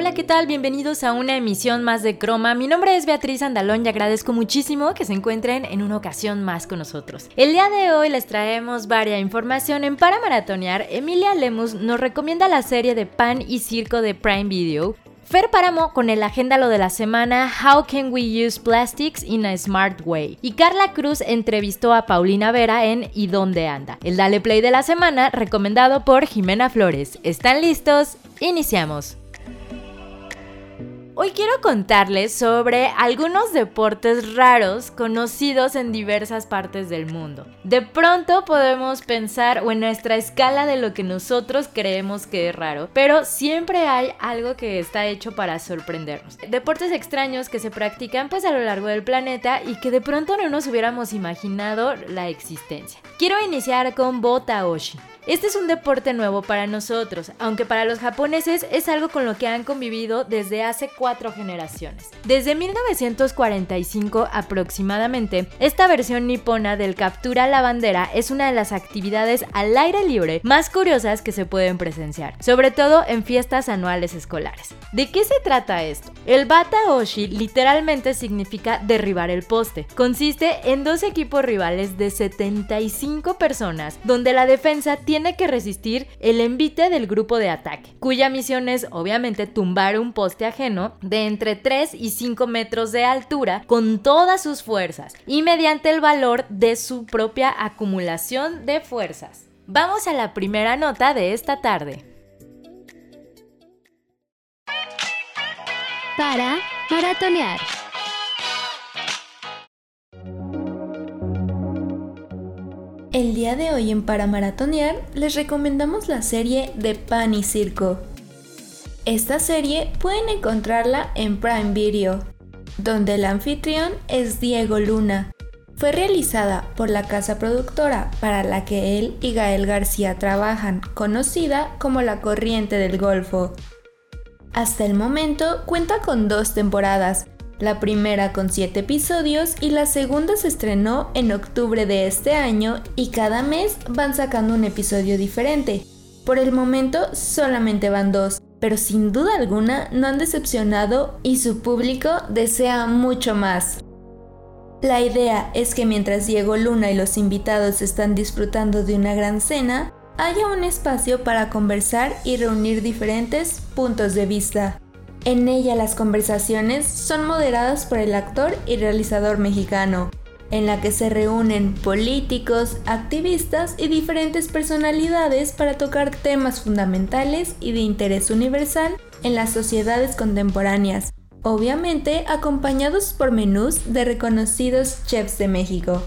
Hola, ¿qué tal? Bienvenidos a una emisión más de Croma. Mi nombre es Beatriz Andalón y agradezco muchísimo que se encuentren en una ocasión más con nosotros. El día de hoy les traemos varias información en Para Maratonear. Emilia Lemus nos recomienda la serie de Pan y Circo de Prime Video. Fer Páramo con el agenda lo de la semana How Can We Use Plastics in a Smart Way. Y Carla Cruz entrevistó a Paulina Vera en ¿Y dónde anda? El Dale Play de la semana recomendado por Jimena Flores. ¿Están listos? Iniciamos. Hoy quiero contarles sobre algunos deportes raros conocidos en diversas partes del mundo. De pronto podemos pensar en nuestra escala de lo que nosotros creemos que es raro, pero siempre hay algo que está hecho para sorprendernos. Deportes extraños que se practican pues a lo largo del planeta y que de pronto no nos hubiéramos imaginado la existencia. Quiero iniciar con Botaoshi. Este es un deporte nuevo para nosotros, aunque para los japoneses es algo con lo que han convivido desde hace cuatro generaciones. Desde 1945 aproximadamente, esta versión nipona del captura la bandera es una de las actividades al aire libre más curiosas que se pueden presenciar, sobre todo en fiestas anuales escolares. ¿De qué se trata esto? El bata oshi literalmente significa derribar el poste. Consiste en dos equipos rivales de 75 personas, donde la defensa tiene tiene que resistir el envite del grupo de ataque, cuya misión es obviamente tumbar un poste ajeno de entre 3 y 5 metros de altura con todas sus fuerzas y mediante el valor de su propia acumulación de fuerzas. Vamos a la primera nota de esta tarde. Para maratonear. El día de hoy en Para Maratonear les recomendamos la serie de Pan y Circo. Esta serie pueden encontrarla en Prime Video, donde el anfitrión es Diego Luna. Fue realizada por la casa productora para la que él y Gael García trabajan, conocida como La Corriente del Golfo. Hasta el momento cuenta con dos temporadas, la primera con 7 episodios y la segunda se estrenó en octubre de este año y cada mes van sacando un episodio diferente. Por el momento solamente van dos, pero sin duda alguna no han decepcionado y su público desea mucho más. La idea es que mientras Diego Luna y los invitados están disfrutando de una gran cena, haya un espacio para conversar y reunir diferentes puntos de vista. En ella las conversaciones son moderadas por el actor y realizador mexicano, en la que se reúnen políticos, activistas y diferentes personalidades para tocar temas fundamentales y de interés universal en las sociedades contemporáneas, obviamente acompañados por menús de reconocidos chefs de México.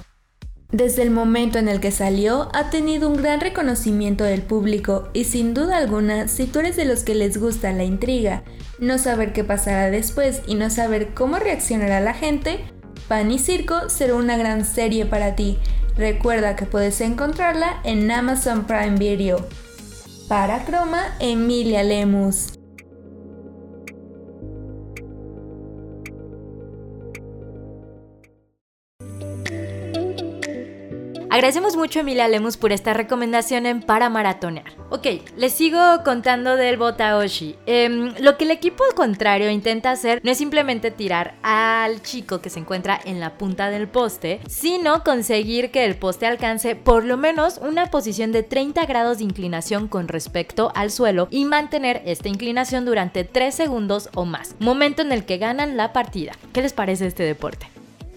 Desde el momento en el que salió, ha tenido un gran reconocimiento del público y sin duda alguna, si tú eres de los que les gusta la intriga, no saber qué pasará después y no saber cómo reaccionará la gente, Pan y Circo será una gran serie para ti. Recuerda que puedes encontrarla en Amazon Prime Video. Para Croma, Emilia Lemus. Agradecemos mucho a Emilia Lemus por esta recomendación en Para Maratonear. Ok, les sigo contando del Botaoshi. Em, lo que el equipo contrario intenta hacer no es simplemente tirar al chico que se encuentra en la punta del poste, sino conseguir que el poste alcance por lo menos una posición de 30 grados de inclinación con respecto al suelo y mantener esta inclinación durante 3 segundos o más, momento en el que ganan la partida. ¿Qué les parece este deporte?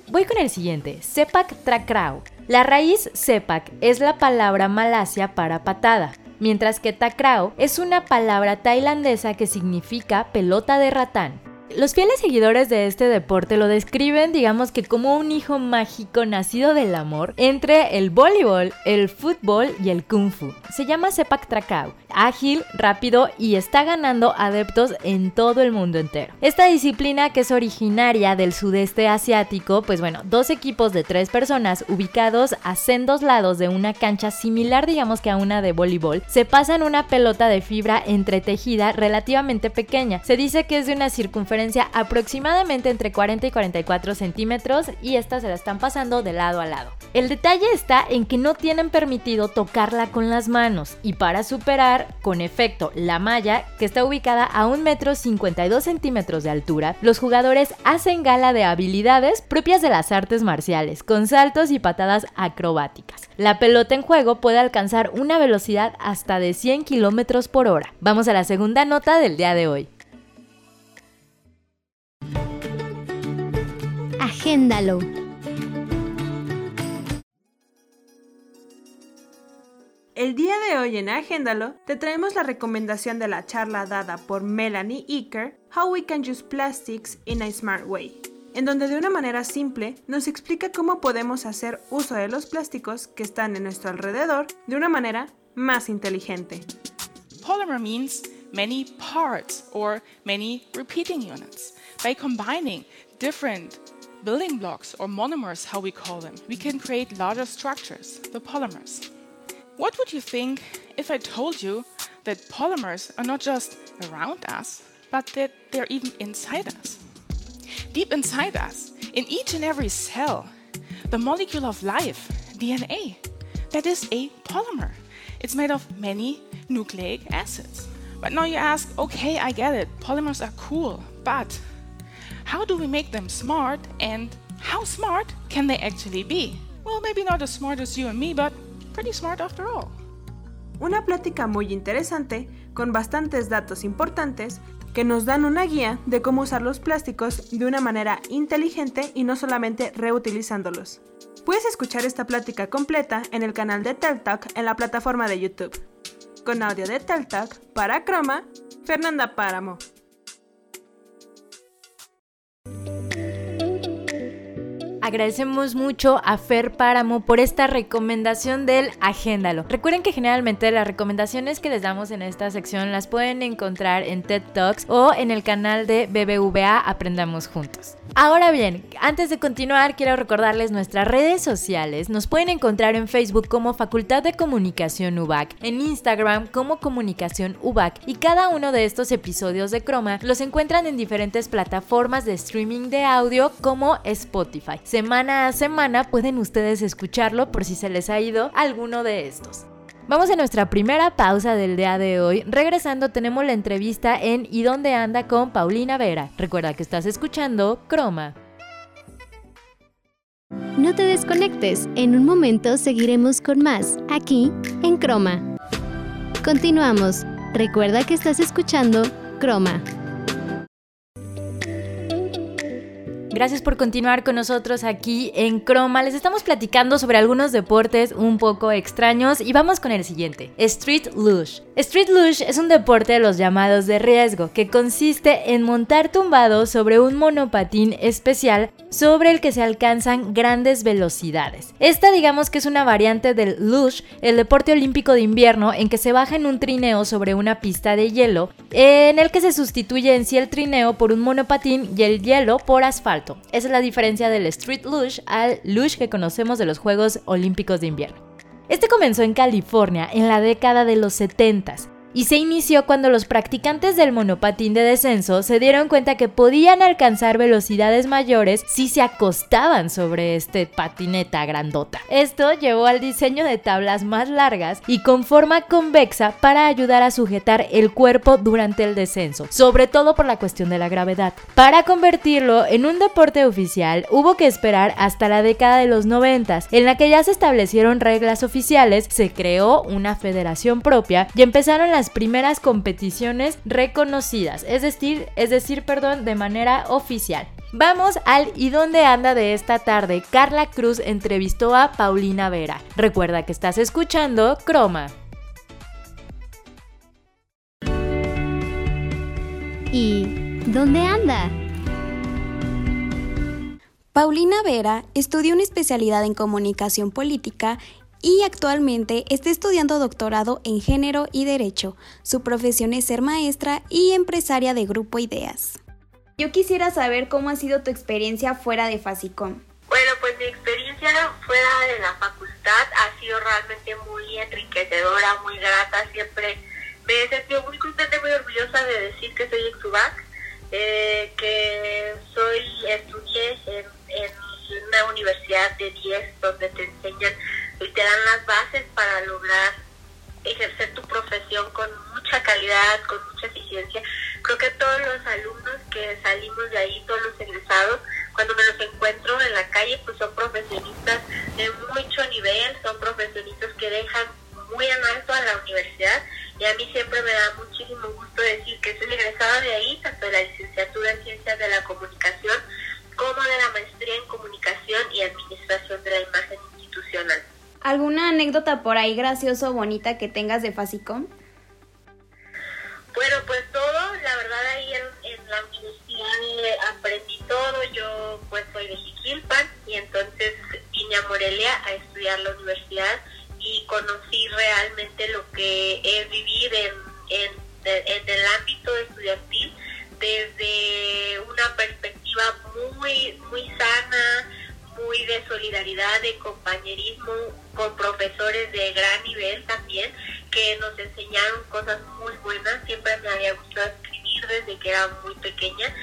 Voy con el siguiente, Sepak Takraw. La raíz Sepak es la palabra malasia para patada, mientras que Takrao es una palabra tailandesa que significa pelota de ratán. Los fieles seguidores de este deporte lo describen, digamos que como un hijo mágico nacido del amor entre el voleibol, el fútbol y el kung fu. Se llama Sepak Takraw. ágil, rápido y está ganando adeptos en todo el mundo entero. Esta disciplina que es originaria del sudeste asiático, pues bueno, dos equipos de tres personas ubicados a sendos lados de una cancha similar digamos que a una de voleibol, se pasan una pelota de fibra entretejida relativamente pequeña. Se dice que es de una circunferencia aproximadamente entre 40 y 44 centímetros y esta se la están pasando de lado a lado. El detalle está en que no tienen permitido tocarla con las manos y para superar con efecto la malla que está ubicada a 1 metro 52 centímetros de altura, los jugadores hacen gala de habilidades propias de las artes marciales, con saltos y patadas acrobáticas. La pelota en juego puede alcanzar una velocidad hasta de 100 kilómetros por hora. Vamos a la segunda nota del día de hoy. Agéndalo. El día de hoy en Agéndalo te traemos la recomendación de la charla dada por Melanie Eaker, How We Can Use Plastics in a Smart Way, en donde de una manera simple nos explica cómo podemos hacer uso de los plásticos que están en nuestro alrededor de una manera más inteligente. Polymer means many parts or many repeating units. By combining different building blocks or monomers, how we call them, we can create larger structures, the polymers. What would you think if I told you that polymers are not just around us, but that they're even inside us? Deep inside us, in each and every cell, the molecule of life, DNA, that is a polymer. It's made of many nucleic acids. But now you ask, okay, I get it, polymers are cool, but how do we make them smart and how smart can they actually be? Well, maybe not as smart as you and me, but pretty smart after all. Una plática muy interesante con bastantes datos importantes que nos dan una guía de cómo usar los plásticos de una manera inteligente y no solamente reutilizándolos. Puedes escuchar esta plática completa en el canal de Talk en la plataforma de YouTube. Con audio de Talk para Croma, Fernanda Páramo. Agradecemos mucho a Fer Páramo por esta recomendación del Agéndalo. Recuerden que generalmente las recomendaciones que les damos en esta sección las pueden encontrar en TED Talks o en el canal de BBVA Aprendamos Juntos. Ahora bien, antes de continuar, quiero recordarles nuestras redes sociales. Nos pueden encontrar en Facebook como Facultad de Comunicación UBAC, en Instagram como Comunicación UBAC y cada uno de estos episodios de Croma los encuentran en diferentes plataformas de streaming de audio como Spotify. Semana a semana pueden ustedes escucharlo por si se les ha ido alguno de estos. Vamos a nuestra primera pausa del día de hoy. Regresando tenemos la entrevista en ¿Y dónde anda? con Paulina Vera. Recuerda que estás escuchando Croma. No te desconectes, en un momento seguiremos con más, aquí en Croma. Continuamos. Recuerda que estás escuchando Croma. Gracias por continuar con nosotros aquí en Croma. Les estamos platicando sobre algunos deportes un poco extraños y vamos con el siguiente. Street Luge. Street Luge es un deporte de los llamados de riesgo que consiste en montar tumbado sobre un monopatín especial sobre el que se alcanzan grandes velocidades. Esta digamos que es una variante del luge, el deporte olímpico de invierno en que se baja en un trineo sobre una pista de hielo, en el que se sustituye en sí el trineo por un monopatín y el hielo por asfalto. Esa es la diferencia del street luge al luge que conocemos de los Juegos Olímpicos de Invierno. Este comenzó en California en la década de los 70 y se inició cuando los practicantes del monopatín de descenso se dieron cuenta que podían alcanzar velocidades mayores si se acostaban sobre este patineta grandota. Esto llevó al diseño de tablas más largas y con forma convexa para ayudar a sujetar el cuerpo durante el descenso, sobre todo por la cuestión de la gravedad. Para convertirlo en un deporte oficial hubo que esperar hasta la década de los 90, en la que ya se establecieron reglas oficiales, se creó una federación propia y empezaron las primeras competiciones reconocidas, es decir, es decir, perdón, de manera oficial. Vamos al ¿Y dónde anda de esta tarde? Carla Cruz entrevistó a Paulina Vera. Recuerda que estás escuchando Croma. ¿Y dónde anda? Paulina Vera estudió una especialidad en comunicación política y actualmente está estudiando doctorado en género y derecho. Su profesión es ser maestra y empresaria de Grupo Ideas. Yo quisiera saber cómo ha sido tu experiencia fuera de Fasicom. Bueno, pues mi experiencia fuera de la facultad ha sido realmente muy enriquecedora, muy grata. Siempre me he sentido muy contenta y muy orgullosa de decir que soy Exubac, eh, que soy estudié en, en, una universidad de 10 donde te enseñan y te dan las bases para lograr ejercer tu profesión con mucha calidad, con mucha eficiencia. Creo que todos los alumnos que salimos de ahí, todos los egresados, cuando me los encuentro en la calle, pues son profesionistas de mucho nivel, son profesionistas que dejan muy en alto a la universidad y a mí siempre me da muchísimo anécdota por ahí graciosa o bonita que tengas de Fasicom? Era muy pequeña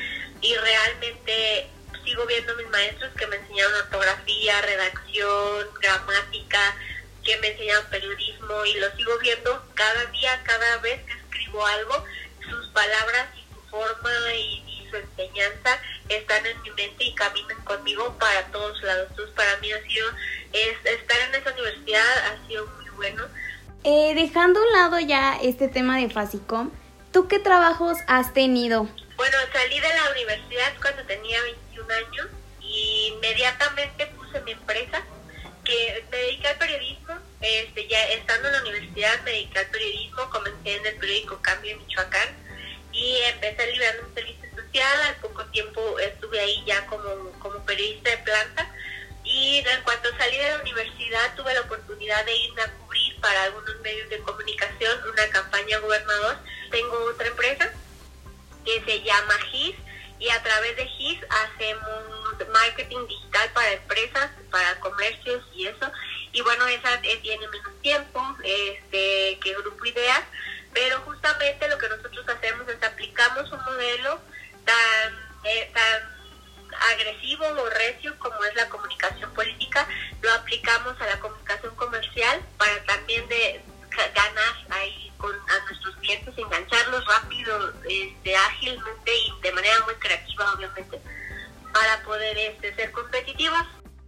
y realmente sigo viendo mis maestros que me enseñaron ortografía, redacción, gramática, que me enseñaron periodismo y lo sigo viendo cada día, cada vez que escribo algo, sus palabras y su forma y, su enseñanza están en mi mente y caminan conmigo para todos lados. Entonces para mí ha sido, estar en esa universidad ha sido muy bueno eh, dejando a un lado ya este tema de Fasicom, ¿tú qué trabajos has tenido? Bueno, salí de la universidad cuando tenía 21 años y inmediatamente puse mi empresa que me dediqué al periodismo. Este, ya estando en la universidad me dediqué al periodismo, comencé en el periódico Cambio en Michoacán y empecé liberando un servicio social. Al poco tiempo estuve ahí ya como, como periodista de planta y en cuanto salí de la universidad tuve la oportunidad de irme a cubrir para algunos medios de comunicación una campaña gobernador. Tengo otra empresa que se llama GIS y a través de GIS hacemos marketing digital para empresas, para comercios y eso. Y bueno, esa eh, tiene menos tiempo este, que Grupo Ideas, pero justamente lo que nosotros hacemos es aplicamos un modelo tan, eh, tan agresivo o recio como es la comunicación política, lo aplicamos a la comunicación comercial para también de ganar ahí con a nuestros clientes, engancharlos rápido, este, ágilmente y de manera muy creativa obviamente para poder este, ser competitivos.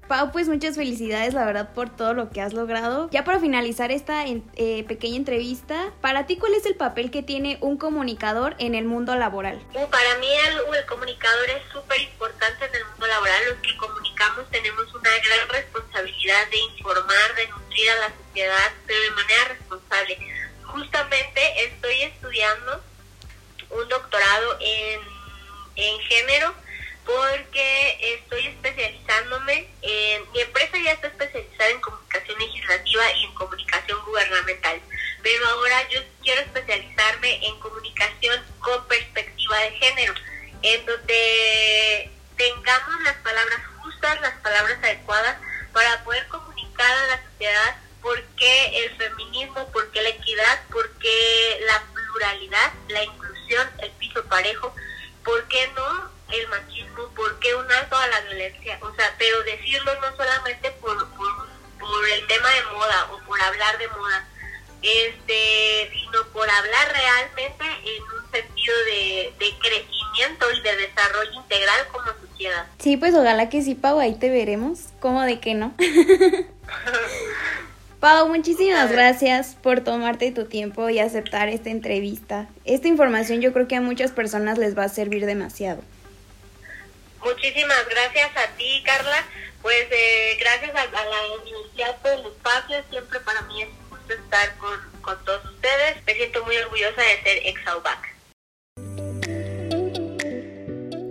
Pau, pues muchas felicidades, la verdad, por todo lo que has logrado. Ya para finalizar esta eh, pequeña entrevista, para ti, ¿cuál es el papel que tiene un comunicador en el mundo laboral? Para mí, el, comunicador es súper importante en el mundo laboral. Los que comunicamos tenemos una gran responsabilidad de informar, de nutrir a la sociedad, pero de manera responsable. Justamente estoy estudiando un doctorado en, en género porque estoy especializándome en, mi empresa ya está especializada en comunicación legislativa y en comunicación gubernamental, pero ahora yo quiero especializarme en comunicación con perspectiva de género, en donde tengamos las Que sí, Pau, ahí te veremos, ¿cómo de qué no? Pau, muchísimas gracias por tomarte tu tiempo y aceptar esta entrevista. Esta información yo creo que a muchas personas les va a servir demasiado. Muchísimas gracias a ti, Carla. Pues eh, gracias a, la universidad por el espacio. Siempre para mí es un gusto estar con, con todos ustedes. Me siento muy orgullosa de ser ex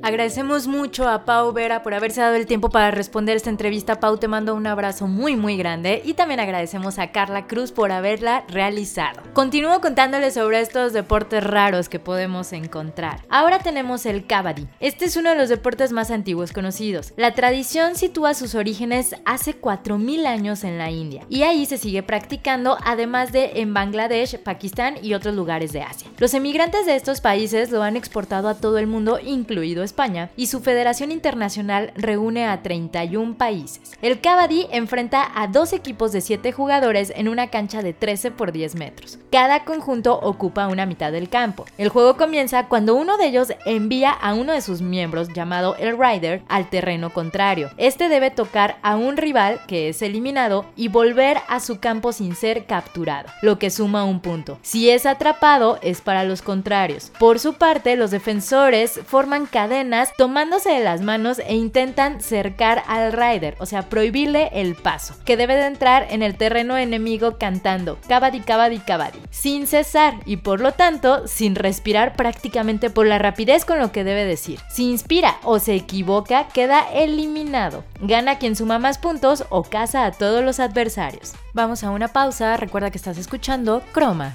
Agradecemos mucho a Pau Vera por haberse dado el tiempo para responder esta entrevista. Pau, te mando un abrazo muy muy grande y también agradecemos a Carla Cruz por haberla realizado. Continúo contándoles sobre estos deportes raros que podemos encontrar. Ahora tenemos el kabaddi. Este es uno de los deportes más antiguos conocidos. La tradición sitúa sus orígenes hace 4000 años en la India y ahí se sigue practicando además de en Bangladesh, Pakistán y otros lugares de Asia. Los emigrantes de estos países lo han exportado a todo el mundo, incluido España, y su federación internacional reúne a 31 países. El Kabaddi enfrenta a dos equipos de 7 jugadores en una cancha de 13 por 10 metros. Cada conjunto ocupa una mitad del campo. El juego comienza cuando uno de ellos envía a uno de sus miembros, llamado el Rider, al terreno contrario. Este debe tocar a un rival que es eliminado y volver a su campo sin ser capturado, lo que suma un punto. Si es atrapado, es para los contrarios. Por su parte, los defensores forman cadenas tomándose de las manos e intentan cercar al rider, o sea, prohibirle el paso, que debe de entrar en el terreno enemigo cantando cabadi cabadi cabadi, sin cesar y por lo tanto sin respirar prácticamente por la rapidez con lo que debe decir. Si inspira o se equivoca, queda eliminado. Gana quien suma más puntos o caza a todos los adversarios. Vamos a una pausa, recuerda que estás escuchando Croma.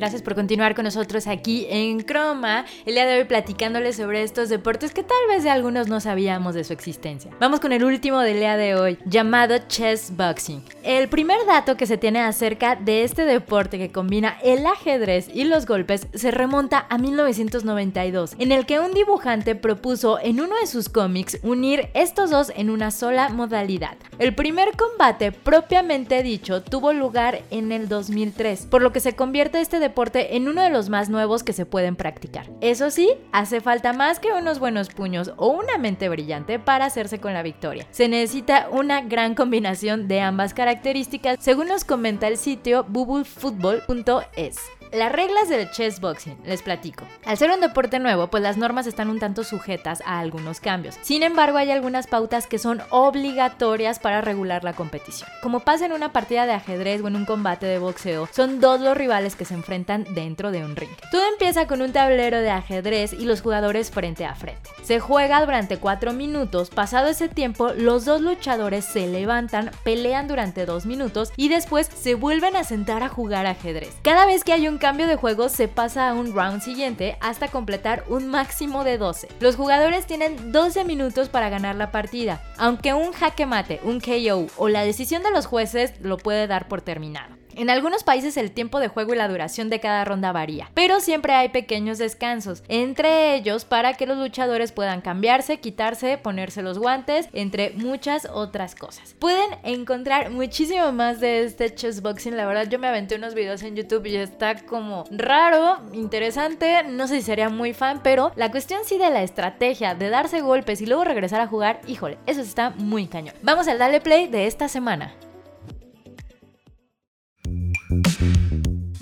Gracias por continuar con nosotros aquí en Croma, el día de hoy platicándoles sobre estos deportes que tal vez de algunos no sabíamos de su existencia. Vamos con el último del día de hoy, llamado chess boxing. El primer dato que se tiene acerca de este deporte que combina el ajedrez y los golpes se remonta a 1992, en el que un dibujante propuso en uno de sus cómics unir estos dos en una sola modalidad. El primer combate propiamente dicho tuvo lugar en el 2003, por lo que se convierte este deporte en uno de los más nuevos que se pueden practicar. Eso sí, hace falta más que unos buenos puños o una mente brillante para hacerse con la victoria. Se necesita una gran combinación de ambas características, según nos comenta el sitio bubblefootball.es. Las reglas del chess boxing, les platico. Al ser un deporte nuevo, pues las normas están un tanto sujetas a algunos cambios. Sin embargo, hay algunas pautas que son obligatorias para regular la competición. Como pasa en una partida de ajedrez o en un combate de boxeo, son dos los rivales que se enfrentan dentro de un ring. Todo empieza con un tablero de ajedrez y los jugadores frente a frente. Se juega durante 4 minutos, pasado ese tiempo, los dos luchadores se levantan, pelean durante 2 minutos y después se vuelven a sentar a jugar ajedrez. Cada vez que hay un cambio de juego se pasa a un round siguiente hasta completar un máximo de 12. Los jugadores tienen 12 minutos para ganar la partida, aunque un jaque mate, un KO o la decisión de los jueces lo puede dar por terminado. En algunos países el tiempo de juego y la duración de cada ronda varía, pero siempre hay pequeños descansos, entre ellos para que los luchadores puedan cambiarse, quitarse, ponerse los guantes, entre muchas otras cosas. Pueden encontrar muchísimo más de este chess boxing, la verdad yo me aventé unos videos en YouTube y está como raro, interesante, no sé si sería muy fan, pero la cuestión sí de la estrategia, de darse golpes y luego regresar a jugar, híjole, eso está muy cañón. Vamos al Dale Play de esta semana.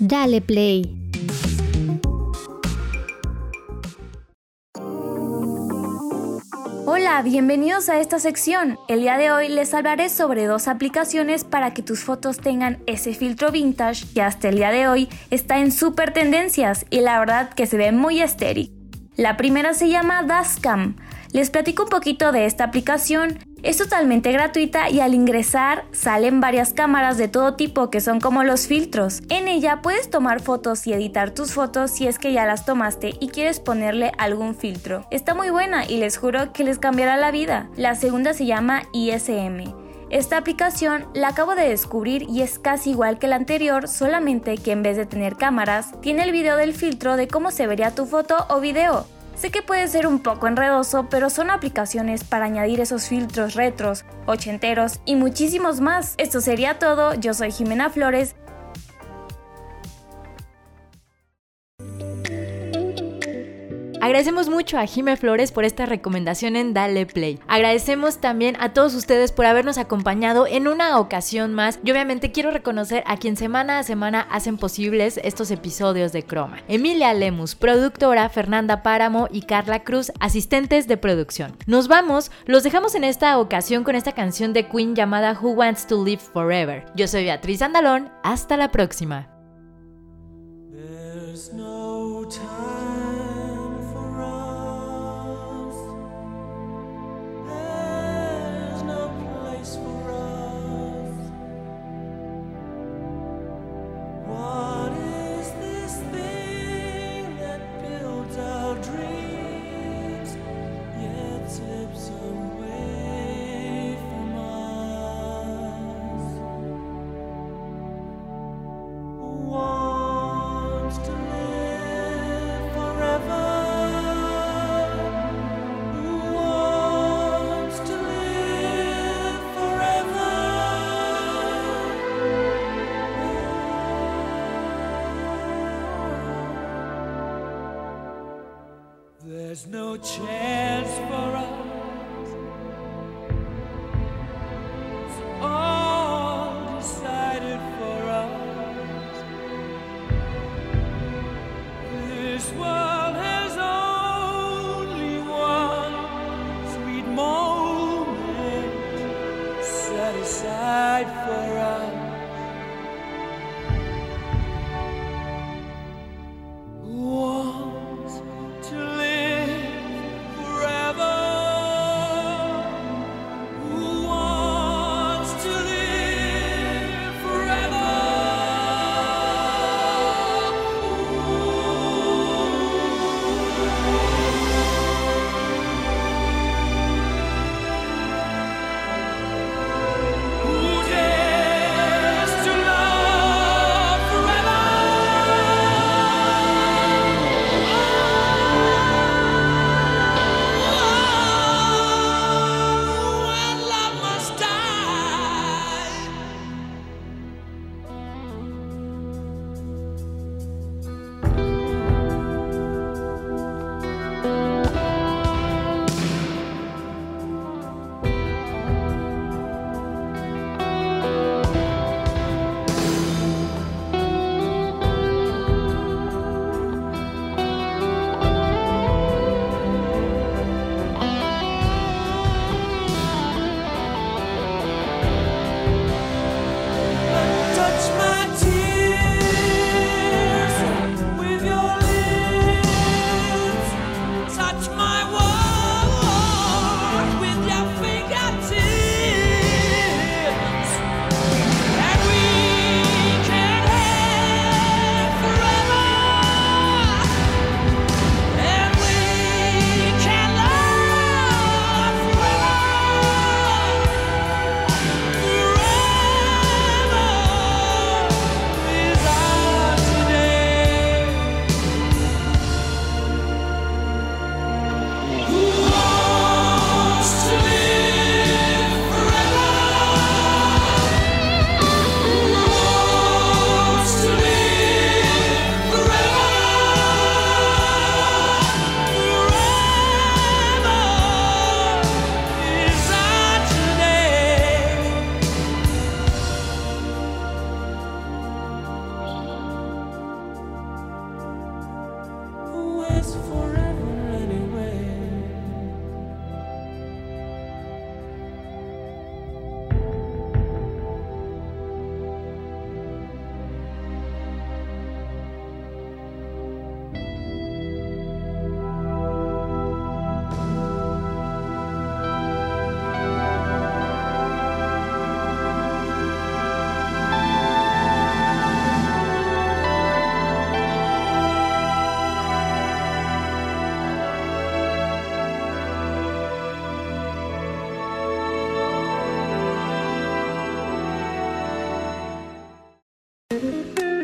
Dale play. Hola, bienvenidos a esta sección. El día de hoy les hablaré sobre dos aplicaciones para que tus fotos tengan ese filtro vintage que hasta el día de hoy está en super tendencias y la verdad que se ve muy estéril. La primera se llama Dashcam. Les platico un poquito de esta aplicación. Es totalmente gratuita y al ingresar salen varias cámaras de todo tipo que son como los filtros. En ella puedes tomar fotos y editar tus fotos si es que ya las tomaste y quieres ponerle algún filtro. Está muy buena y les juro que les cambiará la vida. La segunda se llama ISM. Esta aplicación la acabo de descubrir y es casi igual que la anterior, solamente que en vez de tener cámaras, tiene el video del filtro de cómo se vería tu foto o video. Sé que puede ser un poco enredoso, pero son aplicaciones para añadir esos filtros retros, ochenteros y muchísimos más. Esto sería todo, yo soy Jimena Flores Agradecemos mucho a Jime Flores por esta recomendación en Dale Play. Agradecemos también a todos ustedes por habernos acompañado en una ocasión más y obviamente quiero reconocer a quien semana a semana hacen posibles estos episodios de Croma. Emilia Lemus, productora, Fernanda Páramo y Carla Cruz, asistentes de producción. Nos vamos, los dejamos en esta ocasión con esta canción de Queen llamada Who Wants to Live Forever. Yo soy Beatriz Andalón, hasta la próxima. There's no chance for